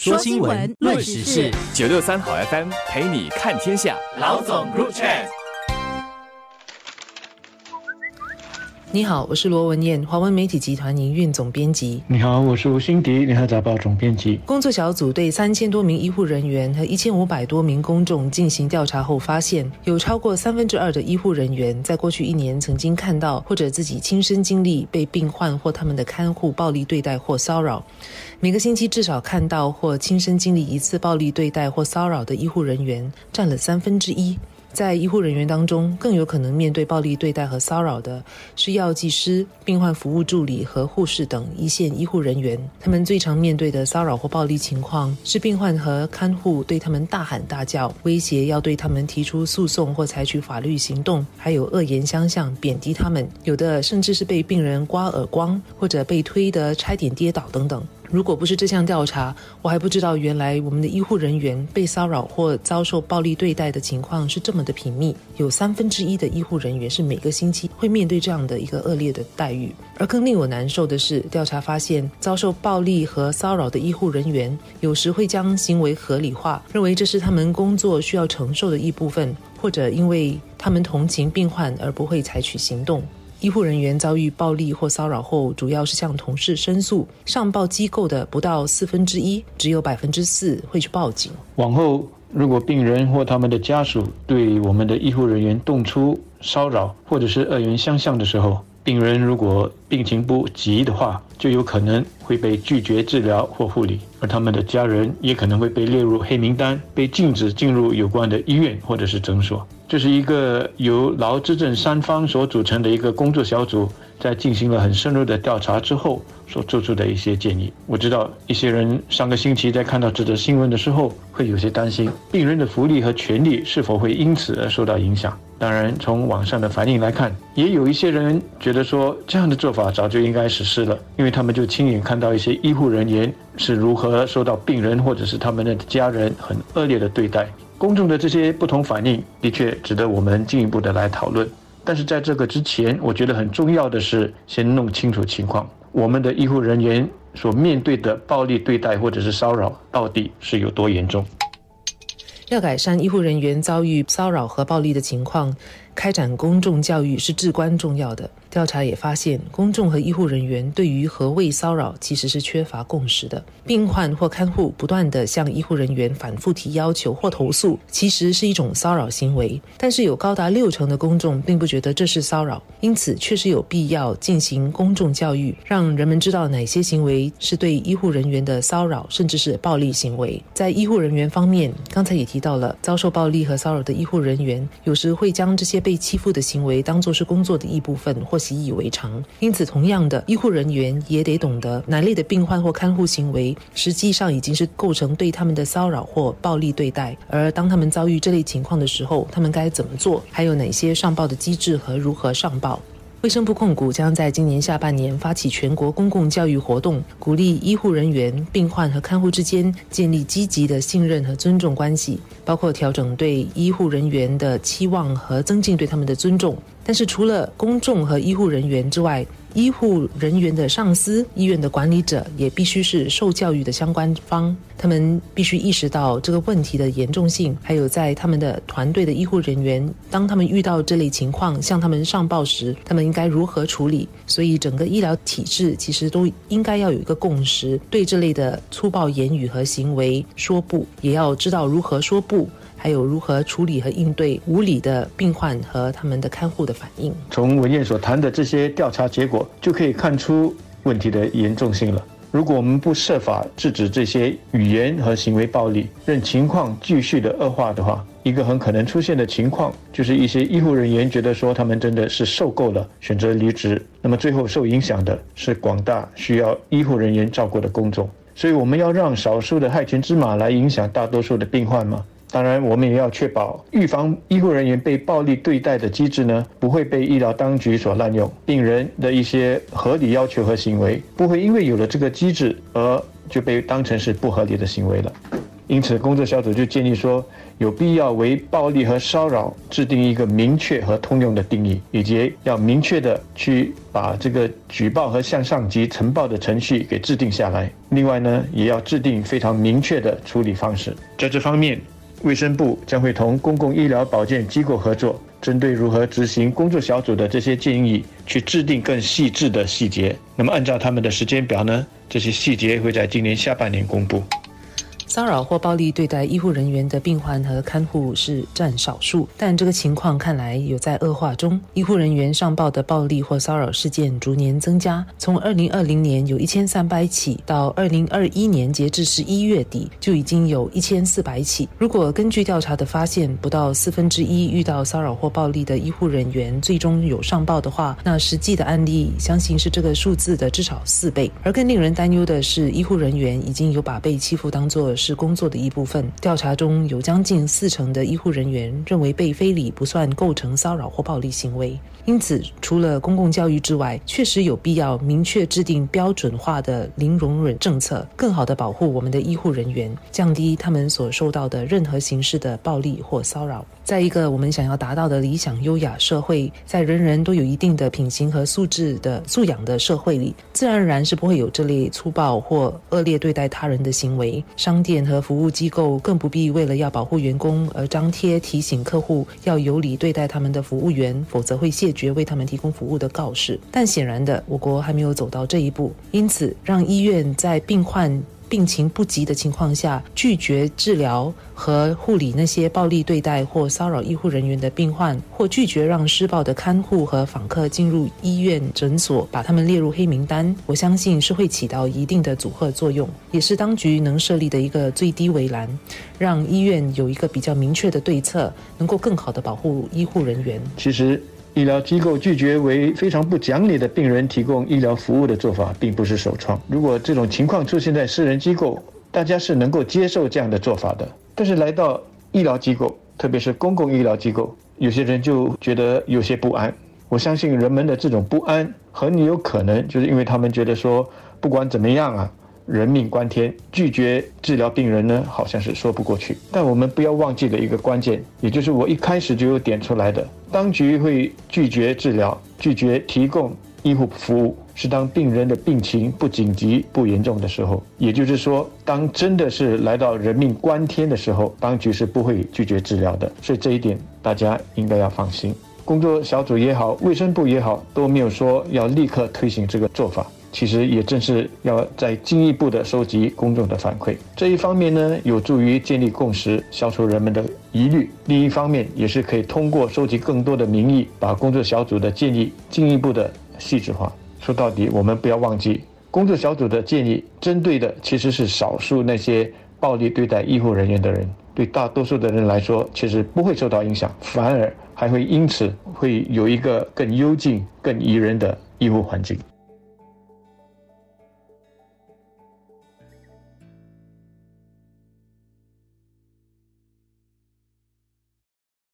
说新闻，论时事，九六三好 FM 陪你看天下。老总入场。你好，我是罗文燕，华文媒体集团营运总编辑。你好，我是吴欣迪，联合早报总编辑。工作小组对三千多名医护人员和一千五百多名公众进行调查后，发现有超过三分之二的医护人员在过去一年曾经看到或者自己亲身经历被病患或他们的看护暴力对待或骚扰。每个星期至少看到或亲身经历一次暴力对待或骚扰的医护人员占了三分之一。在医护人员当中，更有可能面对暴力对待和骚扰的是药剂师、病患服务助理和护士等一线医护人员。他们最常面对的骚扰或暴力情况是病患和看护对他们大喊大叫，威胁要对他们提出诉讼或采取法律行动，还有恶言相向、贬低他们。有的甚至是被病人刮耳光，或者被推得差点跌倒等等。如果不是这项调查，我还不知道原来我们的医护人员被骚扰或遭受暴力对待的情况是这么的频密。有三分之一的医护人员是每个星期会面对这样的一个恶劣的待遇。而更令我难受的是，调查发现，遭受暴力和骚扰的医护人员有时会将行为合理化，认为这是他们工作需要承受的一部分，或者因为他们同情病患而不会采取行动。医护人员遭遇暴力或骚扰后，主要是向同事申诉，上报机构的不到四分之一，只有百分之四会去报警。往后，如果病人或他们的家属对我们的医护人员动粗、骚扰或者是恶言相向的时候，病人如果病情不急的话，就有可能会被拒绝治疗或护理，而他们的家人也可能会被列入黑名单，被禁止进入有关的医院或者是诊所。这是一个由劳资政三方所组成的一个工作小组，在进行了很深入的调查之后所做出的一些建议。我知道一些人上个星期在看到这则新闻的时候，会有些担心病人的福利和权利是否会因此而受到影响。当然，从网上的反应来看，也有一些人觉得说这样的做法早就应该实施了，因为他们就亲眼看到一些医护人员是如何受到病人或者是他们的家人很恶劣的对待。公众的这些不同反应的确值得我们进一步的来讨论，但是在这个之前，我觉得很重要的是先弄清楚情况，我们的医护人员所面对的暴力对待或者是骚扰到底是有多严重。要改善医护人员遭遇骚扰和暴力的情况，开展公众教育是至关重要的。调查也发现，公众和医护人员对于何谓骚扰其实是缺乏共识的。病患或看护不断地向医护人员反复提要求或投诉，其实是一种骚扰行为。但是有高达六成的公众并不觉得这是骚扰，因此确实有必要进行公众教育，让人们知道哪些行为是对医护人员的骚扰，甚至是暴力行为。在医护人员方面，刚才也提到了，遭受暴力和骚扰的医护人员有时会将这些被欺负的行为当作是工作的一部分，或习以为常，因此，同样的，医护人员也得懂得哪类的病患或看护行为，实际上已经是构成对他们的骚扰或暴力对待。而当他们遭遇这类情况的时候，他们该怎么做？还有哪些上报的机制和如何上报？卫生部控股将在今年下半年发起全国公共教育活动，鼓励医护人员、病患和看护之间建立积极的信任和尊重关系，包括调整对医护人员的期望和增进对他们的尊重。但是，除了公众和医护人员之外，医护人员的上司、医院的管理者也必须是受教育的相关方。他们必须意识到这个问题的严重性，还有在他们的团队的医护人员，当他们遇到这类情况向他们上报时，他们应该如何处理。所以，整个医疗体制其实都应该要有一个共识，对这类的粗暴言语和行为说不，也要知道如何说不。还有如何处理和应对无理的病患和他们的看护的反应。从文燕所谈的这些调查结果，就可以看出问题的严重性了。如果我们不设法制止这些语言和行为暴力，任情况继续的恶化的话，一个很可能出现的情况就是一些医护人员觉得说他们真的是受够了，选择离职。那么最后受影响的是广大需要医护人员照顾的公众。所以我们要让少数的害群之马来影响大多数的病患吗？当然，我们也要确保预防医护人员被暴力对待的机制呢，不会被医疗当局所滥用。病人的一些合理要求和行为，不会因为有了这个机制而就被当成是不合理的行为了。因此，工作小组就建议说，有必要为暴力和骚扰制定一个明确和通用的定义，以及要明确的去把这个举报和向上级呈报的程序给制定下来。另外呢，也要制定非常明确的处理方式。在这方面，卫生部将会同公共医疗保健机构合作，针对如何执行工作小组的这些建议，去制定更细致的细节。那么，按照他们的时间表呢，这些细节会在今年下半年公布。骚扰或暴力对待医护人员的病患和看护是占少数，但这个情况看来有在恶化中。医护人员上报的暴力或骚扰事件逐年增加，从二零二零年有一千三百起，到二零二一年截至十一月底就已经有一千四百起。如果根据调查的发现，不到四分之一遇到骚扰或暴力的医护人员最终有上报的话，那实际的案例相信是这个数字的至少四倍。而更令人担忧的是，医护人员已经有把被欺负当作。是工作的一部分。调查中有将近四成的医护人员认为被非礼不算构成骚扰或暴力行为。因此，除了公共教育之外，确实有必要明确制定标准化的零容忍政策，更好的保护我们的医护人员，降低他们所受到的任何形式的暴力或骚扰。在一个我们想要达到的理想优雅社会，在人人都有一定的品行和素质的素养的社会里，自然而然是不会有这类粗暴或恶劣对待他人的行为。商店和服务机构更不必为了要保护员工而张贴提醒客户要有礼对待他们的服务员，否则会谢绝为他们提供服务的告示。但显然的，我国还没有走到这一步，因此让医院在病患。病情不急的情况下，拒绝治疗和护理那些暴力对待或骚扰医护人员的病患，或拒绝让施暴的看护和访客进入医院诊所，把他们列入黑名单，我相信是会起到一定的阻吓作用，也是当局能设立的一个最低围栏，让医院有一个比较明确的对策，能够更好的保护医护人员。其实。医疗机构拒绝为非常不讲理的病人提供医疗服务的做法，并不是首创。如果这种情况出现在私人机构，大家是能够接受这样的做法的。但是来到医疗机构，特别是公共医疗机构，有些人就觉得有些不安。我相信人们的这种不安，很有可能就是因为他们觉得说，不管怎么样啊。人命关天，拒绝治疗病人呢，好像是说不过去。但我们不要忘记了一个关键，也就是我一开始就有点出来的：当局会拒绝治疗、拒绝提供医护服务，是当病人的病情不紧急、不严重的时候。也就是说，当真的是来到人命关天的时候，当局是不会拒绝治疗的。所以这一点大家应该要放心。工作小组也好，卫生部也好，都没有说要立刻推行这个做法。其实也正是要再进一步的收集公众的反馈，这一方面呢，有助于建立共识，消除人们的疑虑；另一方面，也是可以通过收集更多的民意，把工作小组的建议进一步的细致化。说到底，我们不要忘记，工作小组的建议针对的其实是少数那些暴力对待医护人员的人，对大多数的人来说，其实不会受到影响，反而还会因此会有一个更幽静、更宜人的医护环境。